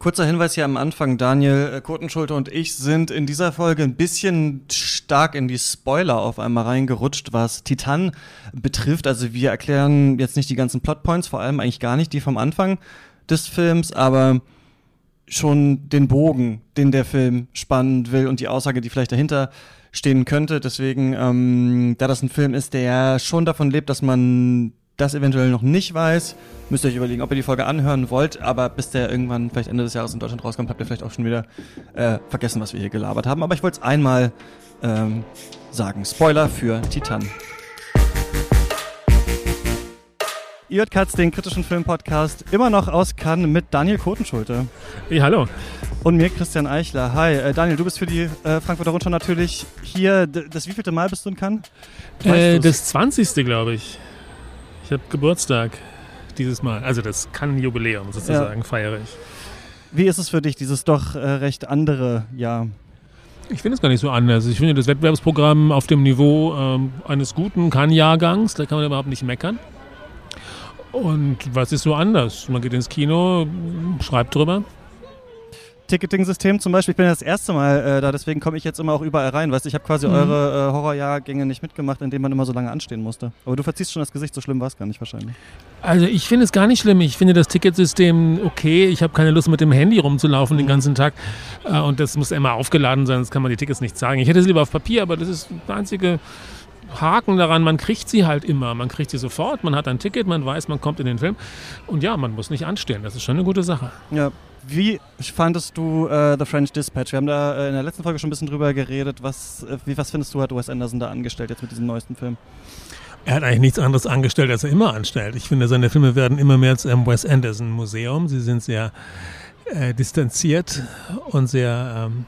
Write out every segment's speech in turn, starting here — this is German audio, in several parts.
Kurzer Hinweis hier am Anfang, Daniel äh, Kotenschulte und ich sind in dieser Folge ein bisschen stark in die Spoiler auf einmal reingerutscht, was Titan betrifft. Also wir erklären jetzt nicht die ganzen Plotpoints, vor allem eigentlich gar nicht die vom Anfang des Films, aber schon den Bogen, den der Film spannen will und die Aussage, die vielleicht dahinter stehen könnte. Deswegen, ähm, da das ein Film ist, der schon davon lebt, dass man das eventuell noch nicht weiß, müsst ihr euch überlegen, ob ihr die Folge anhören wollt. Aber bis der irgendwann vielleicht Ende des Jahres in Deutschland rauskommt, habt ihr vielleicht auch schon wieder äh, vergessen, was wir hier gelabert haben. Aber ich wollte es einmal ähm, sagen. Spoiler für Titan. Ihr hört Katz, den kritischen Filmpodcast, immer noch aus Cannes mit Daniel Kotenschulte. Hey, hallo. Und mir, Christian Eichler. Hi, äh, Daniel, du bist für die äh, Frankfurter Rundschau natürlich hier. Das wievielte Mal bist du in Cannes? Äh, das 20. glaube ich. Ich habe Geburtstag dieses Mal. Also das Cannes-Jubiläum sozusagen ja. feiere ich. Wie ist es für dich, dieses doch äh, recht andere Jahr? Ich finde es gar nicht so anders. Ich finde das Wettbewerbsprogramm auf dem Niveau ähm, eines guten Cannes-Jahrgangs, da kann man überhaupt nicht meckern. Und was ist so anders? Man geht ins Kino, schreibt drüber. Ticketing-System zum Beispiel, ich bin ja das erste Mal äh, da, deswegen komme ich jetzt immer auch überall rein. Weißt ich habe quasi mhm. eure äh, Horrorjahrgänge nicht mitgemacht, indem man immer so lange anstehen musste. Aber du verziehst schon das Gesicht, so schlimm war es gar nicht wahrscheinlich. Also ich finde es gar nicht schlimm. Ich finde das Ticketsystem okay. Ich habe keine Lust mit dem Handy rumzulaufen mhm. den ganzen Tag. Äh, und das muss immer aufgeladen sein, sonst kann man die Tickets nicht sagen. Ich hätte es lieber auf Papier, aber das ist der einzige Haken daran, man kriegt sie halt immer. Man kriegt sie sofort, man hat ein Ticket, man weiß, man kommt in den Film. Und ja, man muss nicht anstehen. Das ist schon eine gute Sache. Ja. Wie fandest du äh, The French Dispatch? Wir haben da äh, in der letzten Folge schon ein bisschen drüber geredet. Was, äh, wie, was findest du, hat Wes Anderson da angestellt jetzt mit diesem neuesten Film? Er hat eigentlich nichts anderes angestellt, als er immer anstellt. Ich finde, seine Filme werden immer mehr zu einem Wes Anderson Museum. Sie sind sehr äh, distanziert und sehr, ähm,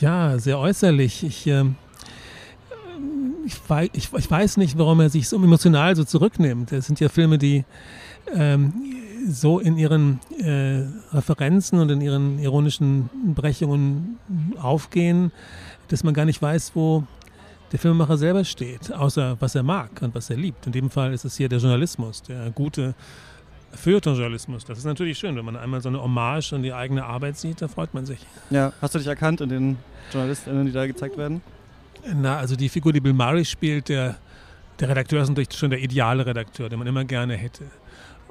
ja, sehr äußerlich. Ich, ähm, ich, weiß, ich, ich, weiß nicht, warum er sich so emotional so zurücknimmt. Das sind ja Filme, die ähm, so in ihren äh, Referenzen und in ihren ironischen Brechungen aufgehen, dass man gar nicht weiß, wo der Filmemacher selber steht, außer was er mag und was er liebt. In dem Fall ist es hier der Journalismus, der gute Feuilleton-Journalismus. Das ist natürlich schön, wenn man einmal so eine Hommage an die eigene Arbeit sieht, da freut man sich. Ja, hast du dich erkannt in den Journalistinnen, die da gezeigt werden? Na, also die Figur, die Bill Murray spielt, der, der Redakteur ist natürlich schon der ideale Redakteur, den man immer gerne hätte.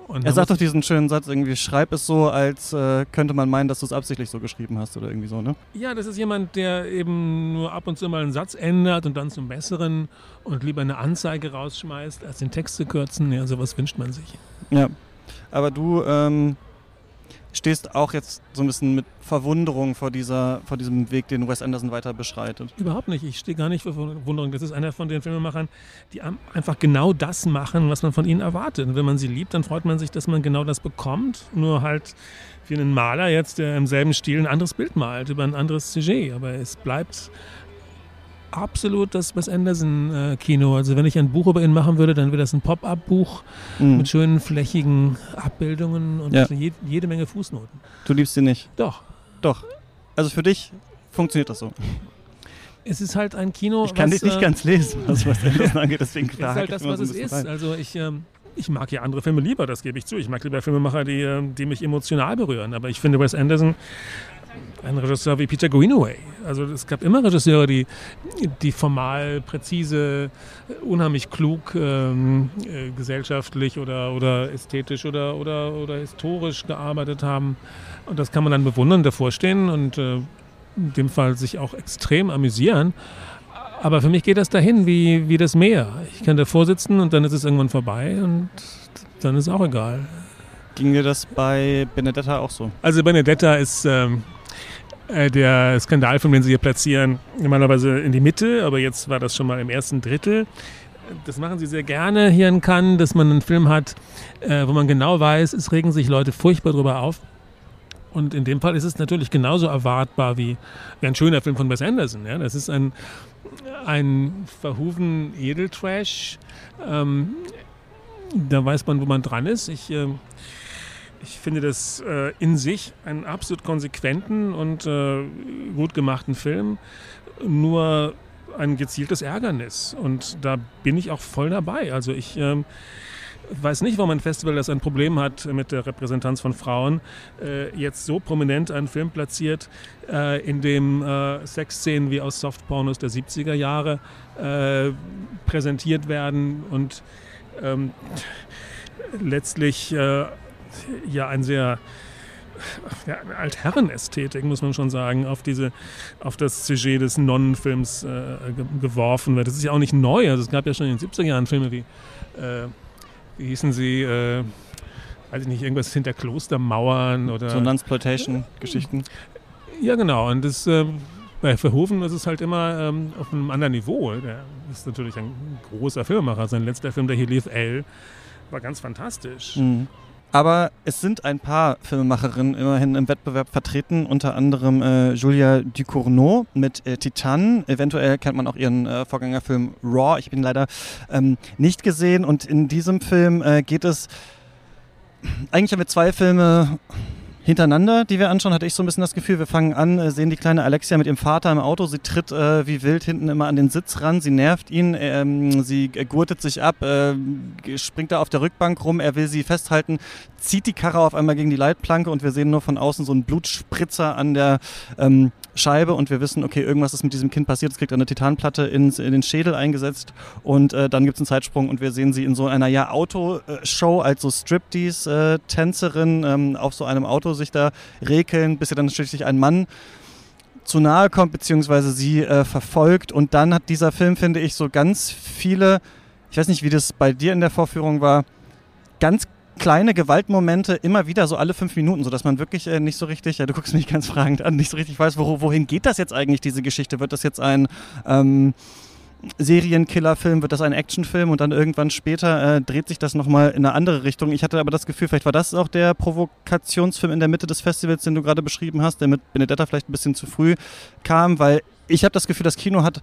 Und er sagt doch diesen schönen Satz irgendwie, schreib es so, als äh, könnte man meinen, dass du es absichtlich so geschrieben hast oder irgendwie so, ne? Ja, das ist jemand, der eben nur ab und zu mal einen Satz ändert und dann zum Besseren und lieber eine Anzeige rausschmeißt, als den Text zu kürzen. Ja, sowas wünscht man sich. Ja, aber du ähm, stehst auch jetzt so ein bisschen mit Verwunderung vor, dieser, vor diesem Weg, den Wes Anderson weiter beschreitet. Überhaupt nicht. Ich stehe gar nicht vor Verwunderung. Das ist einer von den Filmemachern, die einfach genau das machen, was man von ihnen erwartet. Und wenn man sie liebt, dann freut man sich, dass man genau das bekommt. Nur halt wie einen Maler jetzt, der im selben Stil ein anderes Bild malt, über ein anderes Sujet. Aber es bleibt absolut das Wes Anderson-Kino. Also wenn ich ein Buch über ihn machen würde, dann wäre das ein Pop-up-Buch mhm. mit schönen flächigen Abbildungen und ja. je, jede Menge Fußnoten. Du liebst ihn nicht? Doch. Doch. Also für dich funktioniert das so? Es ist halt ein Kino. Ich kann was, dich nicht äh, ganz lesen, was Wes Anderson angeht, deswegen klar. Es ist halt das, was es ist. Rein. Also ich, ähm, ich mag ja andere Filme lieber, das gebe ich zu. Ich mag lieber Filmemacher, die, ähm, die mich emotional berühren. Aber ich finde Wes Anderson ein Regisseur wie Peter Greenaway. Also es gab immer Regisseure, die, die formal, präzise, unheimlich klug ähm, äh, gesellschaftlich oder, oder ästhetisch oder, oder, oder historisch gearbeitet haben. Und das kann man dann bewundern, davor stehen und äh, in dem Fall sich auch extrem amüsieren. Aber für mich geht das dahin wie, wie das Meer. Ich kann davor sitzen und dann ist es irgendwann vorbei und dann ist es auch egal. Ging dir das bei Benedetta auch so? Also Benedetta ist... Ähm, äh, der Skandalfilm, den sie hier platzieren, normalerweise in die Mitte, aber jetzt war das schon mal im ersten Drittel. Das machen sie sehr gerne hier in Cannes, dass man einen Film hat, äh, wo man genau weiß, es regen sich Leute furchtbar drüber auf. Und in dem Fall ist es natürlich genauso erwartbar wie, wie ein schöner Film von Wes Anderson. Ja? Das ist ein, ein verhufen Edeltrash. Ähm, da weiß man, wo man dran ist. Ich äh, ich finde das äh, in sich einen absolut konsequenten und äh, gut gemachten Film, nur ein gezieltes Ärgernis. Und da bin ich auch voll dabei. Also ich, ähm, weiß nicht, warum ein Festival, das ein Problem hat mit der Repräsentanz von Frauen, äh, jetzt so prominent einen Film platziert, äh, in dem äh, Sexszenen wie aus Softpornos der 70er Jahre äh, präsentiert werden und ähm, letztlich äh, ja ein sehr ja, Altherrenästhetik, muss man schon sagen, auf, diese, auf das Sujet des Nonnenfilms äh, geworfen wird. Das ist ja auch nicht neu. Also es gab ja schon in den 70er Jahren Filme wie äh, wie hießen sie, äh, weiß ich nicht, irgendwas hinter Klostermauern oder. So Nunsploitation-Geschichten. Ja, genau. Und das, äh, bei Verhoeven ist es halt immer ähm, auf einem anderen Niveau. Der ist natürlich ein großer Filmemacher. Sein letzter Film, der hier lief, L, war ganz fantastisch. Mhm. Aber es sind ein paar Filmemacherinnen immerhin im Wettbewerb vertreten, unter anderem äh, Julia Ducournau mit äh, Titan. Eventuell kennt man auch ihren äh, Vorgängerfilm Raw. Ich ihn leider ähm, nicht gesehen. Und in diesem Film äh, geht es. Eigentlich haben wir zwei Filme hintereinander, die wir anschauen, hatte ich so ein bisschen das Gefühl, wir fangen an, äh, sehen die kleine Alexia mit ihrem Vater im Auto, sie tritt äh, wie wild hinten immer an den Sitz ran, sie nervt ihn, ähm, sie gurtet sich ab, äh, springt da auf der Rückbank rum, er will sie festhalten, zieht die Karre auf einmal gegen die Leitplanke und wir sehen nur von außen so einen Blutspritzer an der ähm, Scheibe und wir wissen, okay, irgendwas ist mit diesem Kind passiert, es kriegt eine Titanplatte ins, in den Schädel eingesetzt und äh, dann gibt es einen Zeitsprung und wir sehen sie in so einer ja Autoshow als so Striptease-Tänzerin ähm, auf so einem Auto sich da rekeln, bis ihr dann schließlich ein Mann zu nahe kommt, beziehungsweise sie äh, verfolgt. Und dann hat dieser Film, finde ich, so ganz viele, ich weiß nicht, wie das bei dir in der Vorführung war, ganz kleine Gewaltmomente immer wieder so alle fünf Minuten, sodass man wirklich äh, nicht so richtig, ja, du guckst mich ganz fragend an, nicht so richtig weiß, wo, wohin geht das jetzt eigentlich, diese Geschichte? Wird das jetzt ein ähm, Serienkillerfilm, wird das ein Actionfilm und dann irgendwann später äh, dreht sich das nochmal in eine andere Richtung. Ich hatte aber das Gefühl, vielleicht war das auch der Provokationsfilm in der Mitte des Festivals, den du gerade beschrieben hast, der mit Benedetta vielleicht ein bisschen zu früh kam, weil ich habe das Gefühl, das Kino hat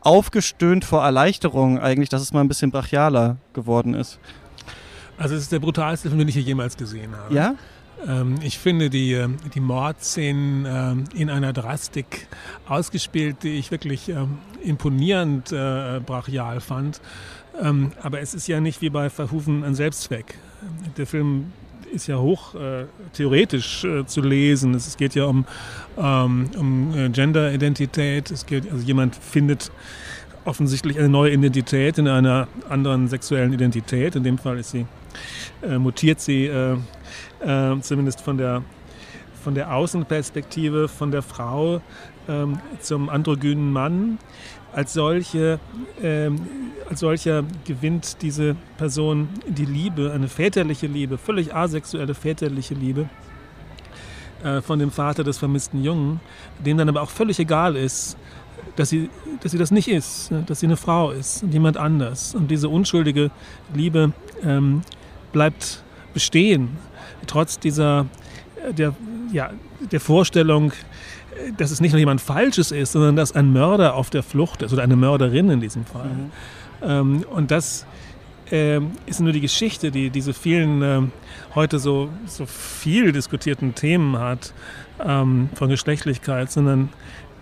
aufgestöhnt vor Erleichterung eigentlich, dass es mal ein bisschen brachialer geworden ist. Also es ist der brutalste Film, den ich hier jemals gesehen habe. Ja? Ähm, ich finde die, ähm, die Mordszenen ähm, in einer Drastik ausgespielt, die ich wirklich imponierend äh, brachial fand. aber es ist ja nicht wie bei Verhufen ein Selbstzweck. Der Film ist ja hoch äh, theoretisch äh, zu lesen. Es, geht ja um, ähm, um äh, Gender-Identität. Es geht, also jemand findet offensichtlich eine neue Identität in einer anderen sexuellen Identität. In dem Fall ist sie, äh, mutiert sie äh, äh, zumindest von der, von der Außenperspektive von der Frau ähm, zum androgynen Mann. Als, solche, ähm, als solcher gewinnt diese Person die Liebe, eine väterliche Liebe, völlig asexuelle väterliche Liebe äh, von dem Vater des vermissten Jungen, dem dann aber auch völlig egal ist, dass sie, dass sie das nicht ist, ne, dass sie eine Frau ist und jemand anders. Und diese unschuldige Liebe ähm, bleibt bestehen trotz dieser äh, der, ja, der Vorstellung, äh, dass es nicht nur jemand Falsches ist, sondern dass ein Mörder auf der Flucht ist oder eine Mörderin in diesem Fall. Mhm. Ähm, und das ähm, ist nur die Geschichte, die diese vielen ähm, heute so, so viel diskutierten Themen hat ähm, von Geschlechtlichkeit, sondern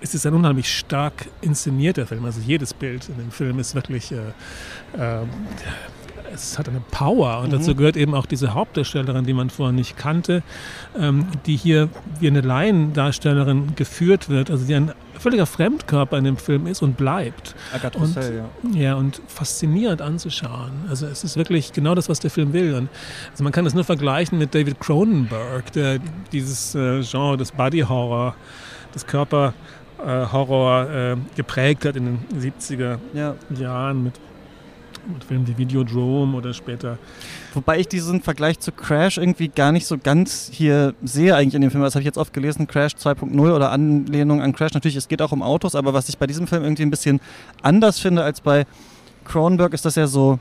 es ist ein unheimlich stark inszenierter Film. Also jedes Bild in dem Film ist wirklich äh, äh, es hat eine Power und mhm. dazu gehört eben auch diese Hauptdarstellerin, die man vorher nicht kannte, ähm, die hier wie eine Laiendarstellerin geführt wird, also die ein völliger Fremdkörper in dem Film ist und bleibt. Agathe und, Roussel, ja. Ja, und faszinierend anzuschauen. Also es ist wirklich genau das, was der Film will. Und also man kann es nur vergleichen mit David Cronenberg, der dieses äh, Genre des Body Horror, des Körper Horror äh, geprägt hat in den 70er ja. Jahren mit mit Filmen wie Videodrome oder später. Wobei ich diesen Vergleich zu Crash irgendwie gar nicht so ganz hier sehe eigentlich in dem Film. Das habe ich jetzt oft gelesen, Crash 2.0 oder Anlehnung an Crash. Natürlich, es geht auch um Autos, aber was ich bei diesem Film irgendwie ein bisschen anders finde als bei Cronenberg, ist, dass er so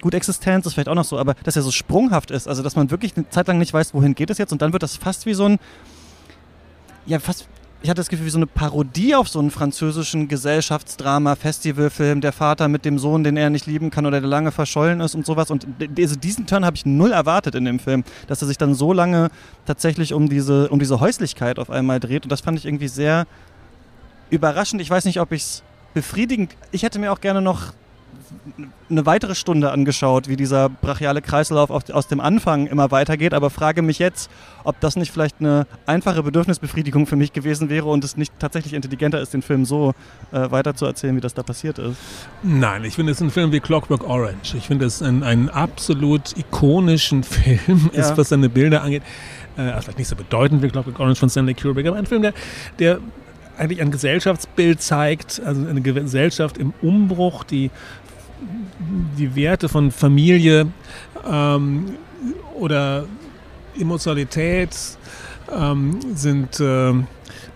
gut Existenz ist vielleicht auch noch so, aber dass er so sprunghaft ist. Also, dass man wirklich eine Zeit lang nicht weiß, wohin geht es jetzt und dann wird das fast wie so ein ja, fast ich hatte das Gefühl, wie so eine Parodie auf so einen französischen Gesellschaftsdrama, Festivalfilm, der Vater mit dem Sohn, den er nicht lieben kann oder der lange verschollen ist und sowas. Und also diesen Turn habe ich null erwartet in dem Film, dass er sich dann so lange tatsächlich um diese, um diese Häuslichkeit auf einmal dreht. Und das fand ich irgendwie sehr überraschend. Ich weiß nicht, ob ich es befriedigend. Ich hätte mir auch gerne noch eine weitere Stunde angeschaut, wie dieser brachiale Kreislauf aus dem Anfang immer weitergeht, aber frage mich jetzt, ob das nicht vielleicht eine einfache Bedürfnisbefriedigung für mich gewesen wäre und es nicht tatsächlich intelligenter ist, den Film so äh, weiterzuerzählen, wie das da passiert ist. Nein, ich finde es ein Film wie Clockwork Orange. Ich finde es einen, einen absolut ikonischen Film, ja. ist, was seine Bilder angeht. Äh, vielleicht nicht so bedeutend wie Clockwork Orange von Stanley Kubrick, aber ein Film, der, der eigentlich ein Gesellschaftsbild zeigt, also eine Gesellschaft im Umbruch, die die Werte von Familie ähm, oder Emotionalität ähm, sind äh,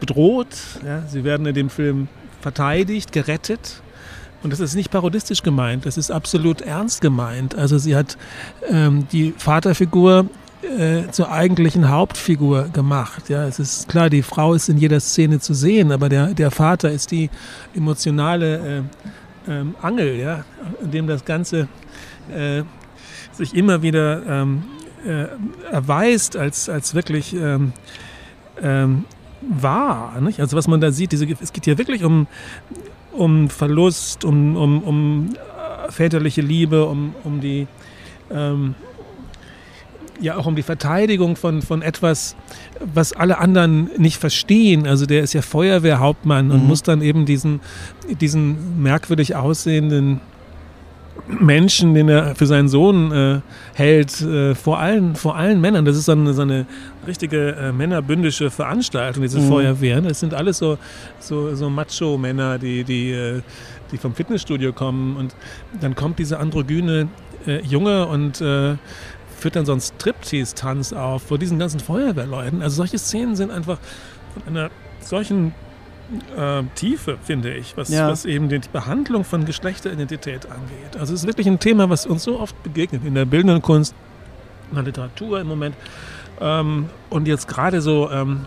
bedroht. Ja? Sie werden in dem Film verteidigt, gerettet. Und das ist nicht parodistisch gemeint, das ist absolut ernst gemeint. Also sie hat ähm, die Vaterfigur äh, zur eigentlichen Hauptfigur gemacht. Ja, es ist klar, die Frau ist in jeder Szene zu sehen, aber der, der Vater ist die emotionale äh, ähm, Angel, ja, in dem das Ganze äh, sich immer wieder ähm, äh, erweist als, als wirklich ähm, ähm, wahr. Nicht? Also was man da sieht, diese, es geht hier wirklich um, um Verlust, um, um, um äh, väterliche Liebe, um, um die ähm, ja auch um die Verteidigung von, von etwas, was alle anderen nicht verstehen. Also der ist ja Feuerwehrhauptmann und mhm. muss dann eben diesen, diesen merkwürdig aussehenden Menschen, den er für seinen Sohn äh, hält, äh, vor, allen, vor allen Männern. Das ist so eine, so eine richtige äh, männerbündische Veranstaltung, diese mhm. Feuerwehren. Das sind alles so, so, so Macho-Männer, die, die, äh, die vom Fitnessstudio kommen. Und dann kommt dieser androgyne äh, Junge und äh, führt dann so einen Striptease-Tanz auf vor diesen ganzen Feuerwehrleuten. Also solche Szenen sind einfach von einer solchen äh, Tiefe, finde ich, was, ja. was eben die Behandlung von Geschlechteridentität angeht. Also es ist wirklich ein Thema, was uns so oft begegnet in der bildenden Kunst, in der Literatur im Moment. Ähm, und jetzt gerade so ähm,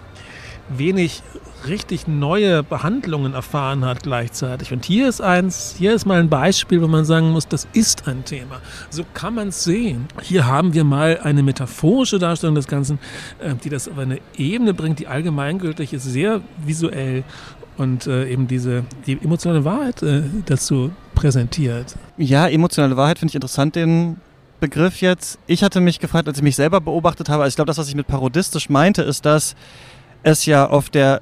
wenig richtig neue Behandlungen erfahren hat gleichzeitig. Und hier ist eins, hier ist mal ein Beispiel, wo man sagen muss, das ist ein Thema. So kann man es sehen. Hier haben wir mal eine metaphorische Darstellung des Ganzen, äh, die das auf eine Ebene bringt, die allgemeingültig ist, sehr visuell und äh, eben diese die emotionale Wahrheit äh, dazu präsentiert. Ja, emotionale Wahrheit finde ich interessant, den Begriff jetzt. Ich hatte mich gefragt, als ich mich selber beobachtet habe, also ich glaube, das, was ich mit parodistisch meinte, ist, dass es ja auf der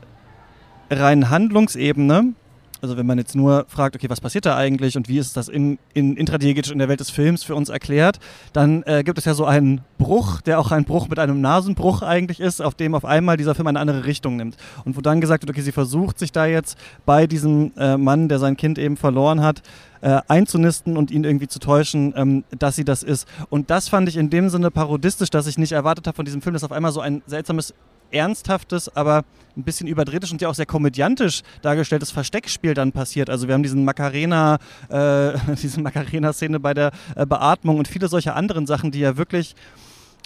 reinen Handlungsebene, also wenn man jetzt nur fragt, okay, was passiert da eigentlich und wie ist das in, in intradiegetisch in der Welt des Films für uns erklärt, dann äh, gibt es ja so einen Bruch, der auch ein Bruch mit einem Nasenbruch eigentlich ist, auf dem auf einmal dieser Film eine andere Richtung nimmt. Und wo dann gesagt wird, okay, sie versucht sich da jetzt bei diesem äh, Mann, der sein Kind eben verloren hat, äh, einzunisten und ihn irgendwie zu täuschen, ähm, dass sie das ist. Und das fand ich in dem Sinne parodistisch, dass ich nicht erwartet habe von diesem Film, dass auf einmal so ein seltsames ernsthaftes, aber ein bisschen überdrehtes und ja auch sehr komödiantisch dargestelltes Versteckspiel dann passiert. Also wir haben diesen Macarena, äh, diese Macarena-Szene bei der äh, Beatmung und viele solche anderen Sachen, die ja wirklich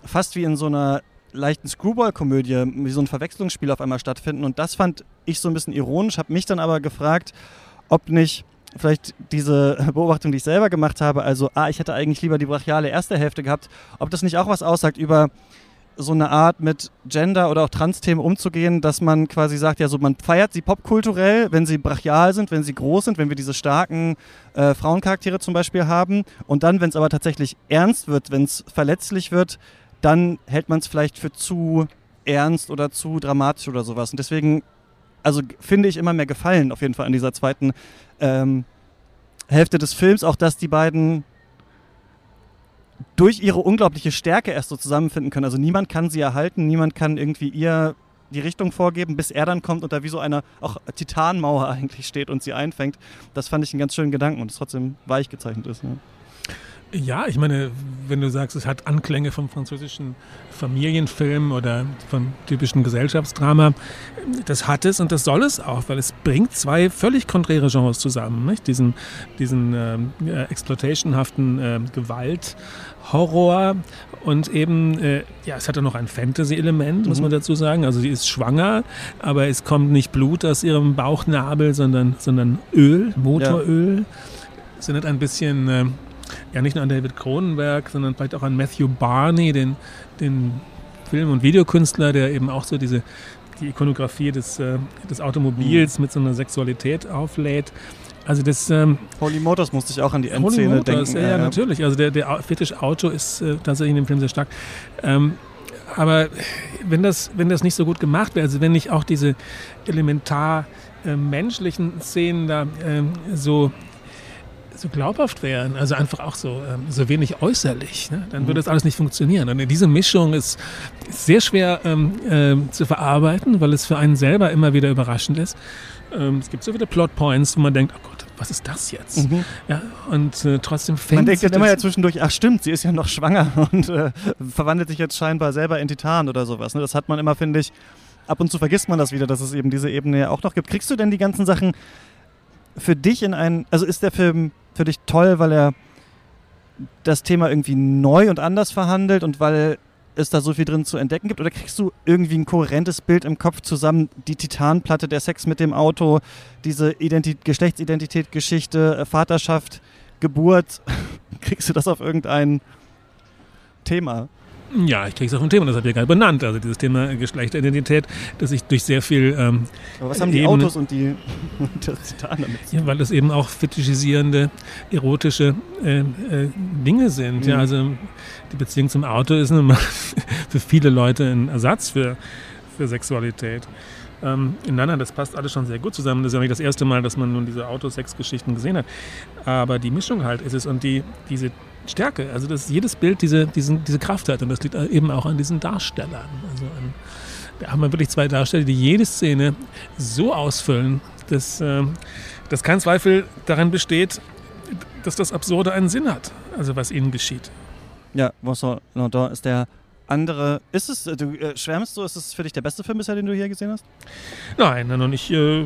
fast wie in so einer leichten Screwball-Komödie, wie so ein Verwechslungsspiel auf einmal stattfinden. Und das fand ich so ein bisschen ironisch, habe mich dann aber gefragt, ob nicht vielleicht diese Beobachtung, die ich selber gemacht habe, also, ah, ich hätte eigentlich lieber die brachiale erste Hälfte gehabt, ob das nicht auch was aussagt über so eine Art mit Gender oder auch Trans-Themen umzugehen, dass man quasi sagt, ja, so man feiert sie popkulturell, wenn sie brachial sind, wenn sie groß sind, wenn wir diese starken äh, Frauencharaktere zum Beispiel haben. Und dann, wenn es aber tatsächlich ernst wird, wenn es verletzlich wird, dann hält man es vielleicht für zu ernst oder zu dramatisch oder sowas. Und deswegen, also finde ich immer mehr Gefallen auf jeden Fall an dieser zweiten ähm, Hälfte des Films, auch dass die beiden durch ihre unglaubliche Stärke erst so zusammenfinden können. Also niemand kann sie erhalten, niemand kann irgendwie ihr die Richtung vorgeben, bis er dann kommt und da wie so eine auch Titanmauer eigentlich steht und sie einfängt. Das fand ich einen ganz schönen Gedanken und es trotzdem weich gezeichnet ist. Ne? Ja, ich meine, wenn du sagst, es hat Anklänge vom französischen Familienfilm oder vom typischen Gesellschaftsdrama, das hat es und das soll es auch, weil es bringt zwei völlig konträre Genres zusammen. Nicht? Diesen, diesen äh, exploitationhaften äh, Gewalt, Horror und eben, äh, ja, es hat ja noch ein Fantasy-Element, muss man mhm. dazu sagen. Also sie ist schwanger, aber es kommt nicht Blut aus ihrem Bauchnabel, sondern, sondern Öl, Motoröl. Ja. Es erinnert ein bisschen äh, ja nicht nur an David Cronenberg, sondern vielleicht auch an Matthew Barney, den, den Film- und Videokünstler, der eben auch so diese die Ikonografie des, äh, des Automobils mhm. mit so einer Sexualität auflädt. Also das ähm, Holy Motors musste ich auch an die Endszene Holy Motors, denken. Ja, ja, natürlich. Also der, der Fetisch Auto ist äh, tatsächlich in dem Film sehr stark. Ähm, aber wenn das, wenn das nicht so gut gemacht wäre, also wenn nicht auch diese elementar äh, menschlichen Szenen da äh, so so glaubhaft wären, also einfach auch so, ähm, so wenig äußerlich, ne? dann würde das alles nicht funktionieren. Und diese Mischung ist, ist sehr schwer ähm, äh, zu verarbeiten, weil es für einen selber immer wieder überraschend ist. Ähm, es gibt so viele Plotpoints, wo man denkt, oh Gott, was ist das jetzt? Mhm. Ja, und äh, trotzdem fängt Man denkt dann immer ja zwischendurch, ach stimmt, sie ist ja noch schwanger und äh, verwandelt sich jetzt scheinbar selber in Titan oder sowas. Ne? Das hat man immer, finde ich, ab und zu vergisst man das wieder, dass es eben diese Ebene ja auch noch gibt. Kriegst du denn die ganzen Sachen für dich in einen, also ist der Film für dich toll, weil er das Thema irgendwie neu und anders verhandelt und weil es da so viel drin zu entdecken gibt? Oder kriegst du irgendwie ein kohärentes Bild im Kopf zusammen? Die Titanplatte, der Sex mit dem Auto, diese Identi Geschlechtsidentität, Geschichte, äh, Vaterschaft, Geburt. Kriegst du das auf irgendein Thema? Ja, ich kriege es auf ein Thema, das habe ich ja gerade benannt. Also dieses Thema Geschlechteridentität, das sich durch sehr viel, ähm, Aber was haben die Ebene- Autos und die Titan damit? ja, weil das eben auch fetischisierende, erotische äh, äh, Dinge sind. Ja, Mhm. also die Beziehung zum Auto ist nun mal für viele Leute ein Ersatz für, für Sexualität. Ähm, nein, nein, das passt alles schon sehr gut zusammen. Das ist ja nicht das erste Mal, dass man nun diese Autosex-Geschichten gesehen hat. Aber die Mischung halt ist es und die, diese Stärke, also dass jedes Bild diese, diesen, diese Kraft hat und das liegt eben auch an diesen Darstellern. Also an, da haben wir wirklich zwei Darsteller, die jede Szene so ausfüllen, dass, ähm, dass kein Zweifel daran besteht, dass das Absurde einen Sinn hat, also was ihnen geschieht. Ja, Vincent Landon ist der andere. Ist es, äh, du äh, schwärmst so, ist es für dich der beste Film bisher, den du hier gesehen hast? Nein, nein, und ich äh,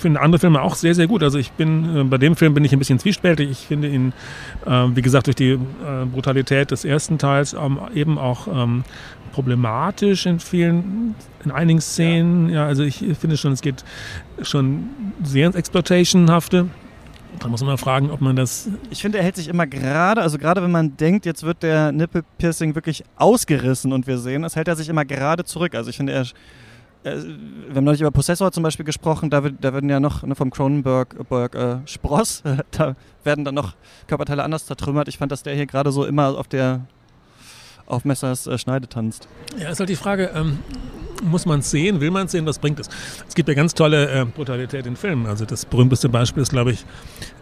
finde andere Filme auch sehr, sehr gut. Also ich bin, äh, bei dem Film bin ich ein bisschen zwiespältig. Ich finde ihn, äh, wie gesagt, durch die äh, Brutalität des ersten Teils ähm, eben auch ähm, problematisch in vielen, in einigen Szenen. Ja. also ich finde schon, es geht schon sehr ins Exploitationhafte. Da muss man mal fragen, ob man das Ich finde, er hält sich immer gerade, also gerade wenn man denkt, jetzt wird der Nippelpiercing wirklich ausgerissen und wir sehen es, hält er sich immer gerade zurück. Also ich finde, er, er wir haben neulich über Possessor zum Beispiel gesprochen, da, da werden ja noch ne, vom Cronenberg Berg, äh, Spross, äh, da werden dann noch Körperteile anders zertrümmert. Ich fand, dass der hier gerade so immer auf der auf Messers äh, Schneide tanzt. Ja, ist halt die Frage, ähm, muss man es sehen, will man es sehen, was bringt es? Es gibt ja ganz tolle äh, Brutalität in Filmen. Also das berühmteste Beispiel ist, glaube ich,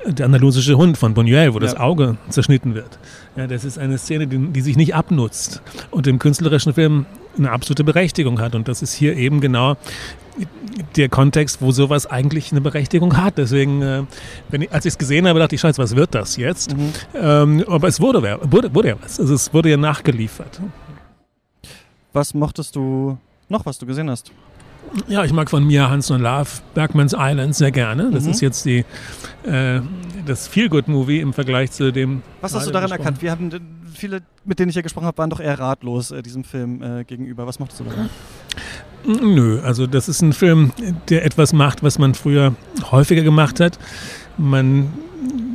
der andalusische Hund von Buñuel, wo das Ja. Auge zerschnitten wird. Ja, das ist eine Szene, die, die sich nicht abnutzt und im künstlerischen Film eine absolute Berechtigung hat. Und das ist hier eben genau der Kontext, wo sowas eigentlich eine Berechtigung hat. Deswegen, äh, wenn ich, als ich es gesehen habe, dachte ich, scheiße, was wird das jetzt? Ähm, aber es wurde, wurde, wurde ja was. Also es wurde ja nachgeliefert. Was mochtest du noch, was du gesehen hast? Ja, ich mag von Mia Hansen und Love Bergman's Island sehr gerne. Das Mhm. ist jetzt die, äh, das Feel-Good-Movie im Vergleich zu dem. Was hast du daran erkannt? Wir haben äh, viele, mit denen ich hier gesprochen habe, waren doch eher ratlos äh, diesem Film äh, gegenüber. Was mochtest du daran? Nö, also das ist ein Film, der etwas macht, was man früher häufiger gemacht hat. Man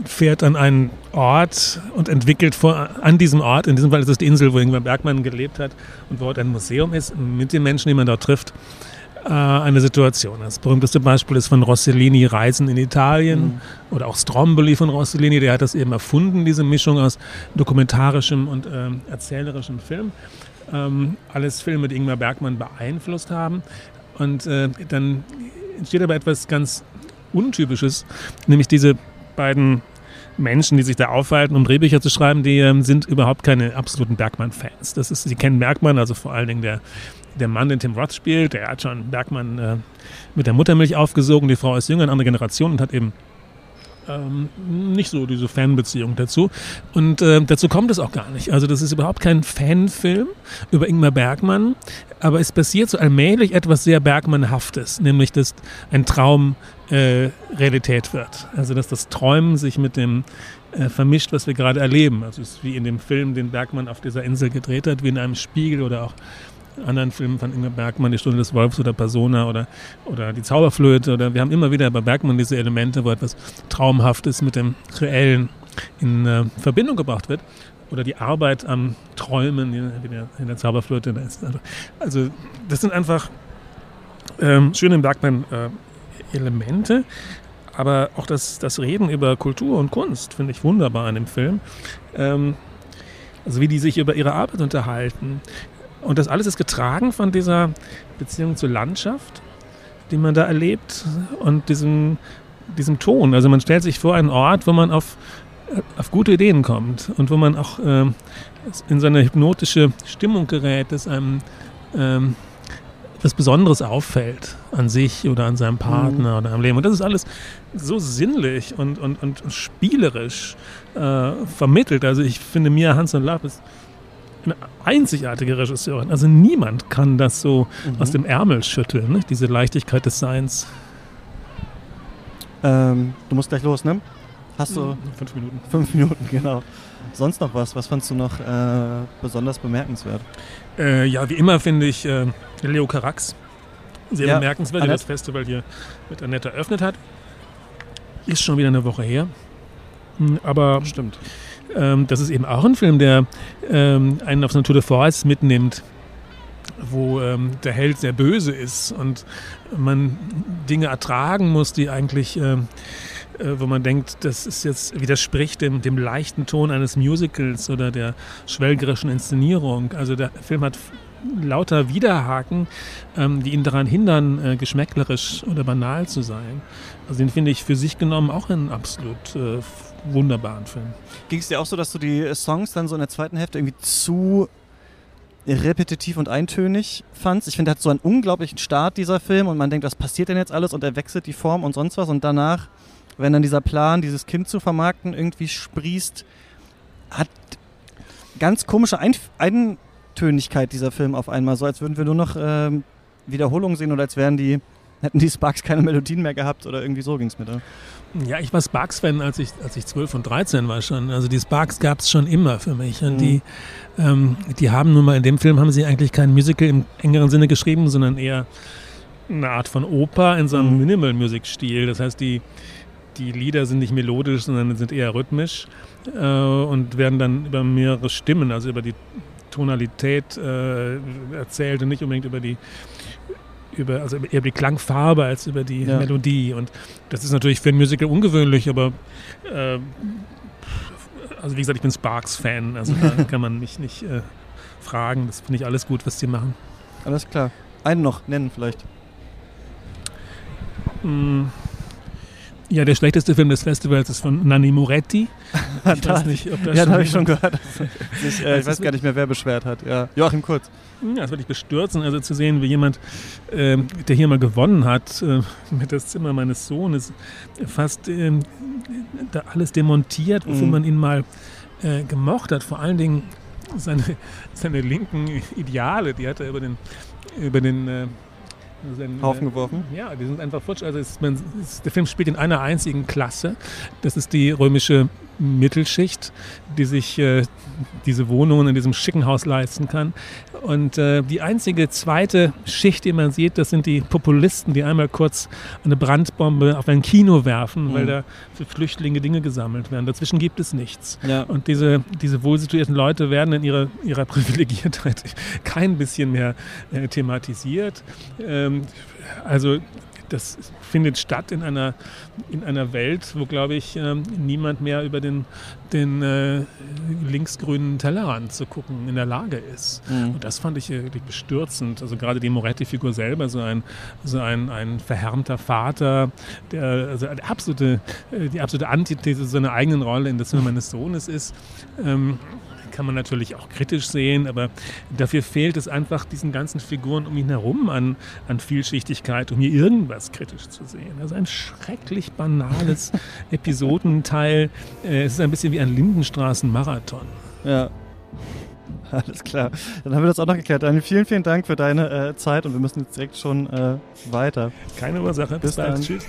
fährt an einen Ort und entwickelt vor, an diesem Ort, in diesem Fall ist es die Insel, wo Ingmar Bergmann gelebt hat und wo heute ein Museum ist, mit den Menschen, die man dort trifft, äh, eine Situation. Das berühmteste Beispiel ist von Rossellini Reisen in Italien oder auch Stromboli von Rossellini, der hat das eben erfunden, diese Mischung aus dokumentarischem und ähm, erzählerischem Film. Ähm, alles Filme, die Ingmar Bergmann beeinflusst haben. Und äh, dann entsteht aber etwas ganz Untypisches, nämlich diese beiden Menschen, die sich da aufhalten, um Drehbücher zu schreiben, die ähm, sind überhaupt keine absoluten Bergmann-Fans. Das ist, sie kennen Bergmann, also vor allen Dingen der, der Mann, den Tim Roth spielt, der hat schon Bergmann äh, mit der Muttermilch aufgesogen. Die Frau ist jünger, eine andere Generation und hat eben ähm, nicht so diese Fanbeziehung dazu. Und äh, dazu kommt es auch gar nicht. Also das ist überhaupt kein Fanfilm über Ingmar Bergmann, aber es passiert so allmählich etwas sehr Bergmannhaftes, nämlich dass ein Traum äh, Realität wird. Also dass das Träumen sich mit dem äh, vermischt, was wir gerade erleben. Also es ist wie in dem Film, den Bergmann auf dieser Insel gedreht hat, wie in einem Spiegel oder auch anderen Filmen von Ingmar Bergmann, Die Stunde des Wolfs oder Persona oder, oder Die Zauberflöte. Oder wir haben immer wieder bei Bergmann diese Elemente, wo etwas Traumhaftes mit dem Reellen in äh, Verbindung gebracht wird. Oder die Arbeit am Träumen, die, die der, in der Zauberflöte. Also, also das sind einfach ähm, schöne Bergmann-Elemente. aber auch das, das Reden über Kultur und Kunst finde ich wunderbar an dem Film. Ähm, also wie die sich über ihre Arbeit unterhalten. Und das alles ist getragen von dieser Beziehung zur Landschaft, die man da erlebt und diesem, diesem Ton. Also man stellt sich vor einen Ort, wo man auf, auf gute Ideen kommt und wo man auch äh, in seine hypnotische Stimmung gerät, dass einem ähm, was Besonderes auffällt an sich oder an seinem Partner mhm. oder am Leben. Und das ist alles so sinnlich und, und, und spielerisch äh, vermittelt. Also ich finde, Mia Hansen Love ist eine einzigartige Regisseurin. Also niemand kann das so mhm. aus dem Ärmel schütteln, ne? diese Leichtigkeit des Seins. Ähm, du musst gleich los, ne? Hast du? Mhm. Fünf Minuten. Fünf Minuten, genau. Sonst noch was? Was fandst du noch äh, besonders bemerkenswert? Äh, ja, wie immer finde ich äh, Leo Carax sehr ja, bemerkenswert, der das Festival hier mit Annette eröffnet hat. Ist schon wieder eine Woche her. Hm, aber stimmt. Ähm, das ist eben auch ein Film, der ähm, einen auf so Tour de Force mitnimmt, wo ähm, der Held sehr böse ist und man Dinge ertragen muss, die eigentlich, ähm, äh, wo man denkt, das ist jetzt widerspricht dem, dem leichten Ton eines Musicals oder der schwelgerischen Inszenierung. Also der Film hat lauter Widerhaken, ähm, die ihn daran hindern, äh, geschmäcklerisch oder banal zu sein. Also den finde ich für sich genommen auch einen absolut äh, wunderbaren Film. Ging es dir auch so, dass du die Songs dann so in der zweiten Hälfte irgendwie zu repetitiv und eintönig fandst? Ich finde, er hat so einen unglaublichen Start, dieser Film, und man denkt, was passiert denn jetzt alles? Und er wechselt die Form und sonst was. Und danach, wenn dann dieser Plan, dieses Kind zu vermarkten, irgendwie sprießt, hat ganz komische Ein Eintönigkeit dieser Film auf einmal. So als würden wir nur noch ähm, Wiederholungen sehen oder als wären die, hätten die Sparks keine Melodien mehr gehabt oder irgendwie so ging es mir da. Ja, ich war Sparks-Fan, als ich, als ich 12 und 13 war schon. Also die Sparks gab es schon immer für mich. Und mhm. die, ähm, die haben nun mal in dem Film haben sie eigentlich kein Musical im engeren Sinne geschrieben, sondern eher eine Art von Oper in so einem mhm. Minimal-Music-Stil. Das heißt, die, die Lieder sind nicht melodisch, sondern sind eher rhythmisch äh, und werden dann über mehrere Stimmen, also über die Tonalität äh, erzählt und nicht unbedingt über die über, also eher über die Klangfarbe als über die ja. Melodie. Und das ist natürlich für ein Musical ungewöhnlich, aber äh, also wie gesagt, ich bin Sparks-Fan, also da kann man mich nicht äh, fragen. Das finde ich alles gut, was die machen. Alles klar. Einen noch nennen vielleicht. Mm. Ja, der schlechteste Film des Festivals ist von Nanni Moretti. Ich weiß nicht, ob das Ja, da habe ich schon gehört. ich, äh, ich weiß gar nicht mehr, wer beschwert hat. Ja. Joachim Kurz. Ja, das würde ich bestürzen, also zu sehen, wie jemand, äh, der hier mal gewonnen hat, äh, mit das Zimmer meines Sohnes, fast äh, da alles demontiert, wofür mhm. man ihn mal äh, gemocht hat. Vor allen Dingen seine, seine linken Ideale, die hat er über den, über den sein, Haufen geworfen? Ja, die sind einfach futsch. Also es, man, es, der Film spielt in einer einzigen Klasse. Das ist die römische Mittelschicht, die sich äh, diese Wohnungen in diesem schicken Haus leisten kann. Und äh, die einzige zweite Schicht, die man sieht, das sind die Populisten, die einmal kurz eine Brandbombe auf ein Kino werfen, mhm. weil da für Flüchtlinge Dinge gesammelt werden. Dazwischen gibt es nichts. Ja. Und diese, diese wohlsituierten Leute werden in ihrer, ihrer Privilegiertheit kein bisschen mehr äh, thematisiert. Ähm, also das findet statt in einer, in einer Welt, wo, glaube ich, ähm, niemand mehr über den, den äh, linksgrünen Tellerrand zu gucken in der Lage ist. Mhm. Und das fand ich wirklich bestürzend. Also gerade die Moretti-Figur selber, so ein, so ein, ein verhärmter Vater, der also die absolute, äh, die absolute Antithese seiner eigenen Rolle in das Zimmer meines Sohnes ist. Ähm, kann man natürlich auch kritisch sehen, aber dafür fehlt es einfach diesen ganzen Figuren um ihn herum an, an Vielschichtigkeit, um hier irgendwas kritisch zu sehen. Also ein schrecklich banales Episodenteil. Äh, es ist ein bisschen wie ein Lindenstraßen-Marathon. Ja. Alles klar. Dann haben wir das auch noch geklärt. Daniel, vielen, vielen Dank für deine äh, Zeit und wir müssen jetzt direkt schon äh, weiter. Keine Ursache. Bis, Bis dann. Tschüss.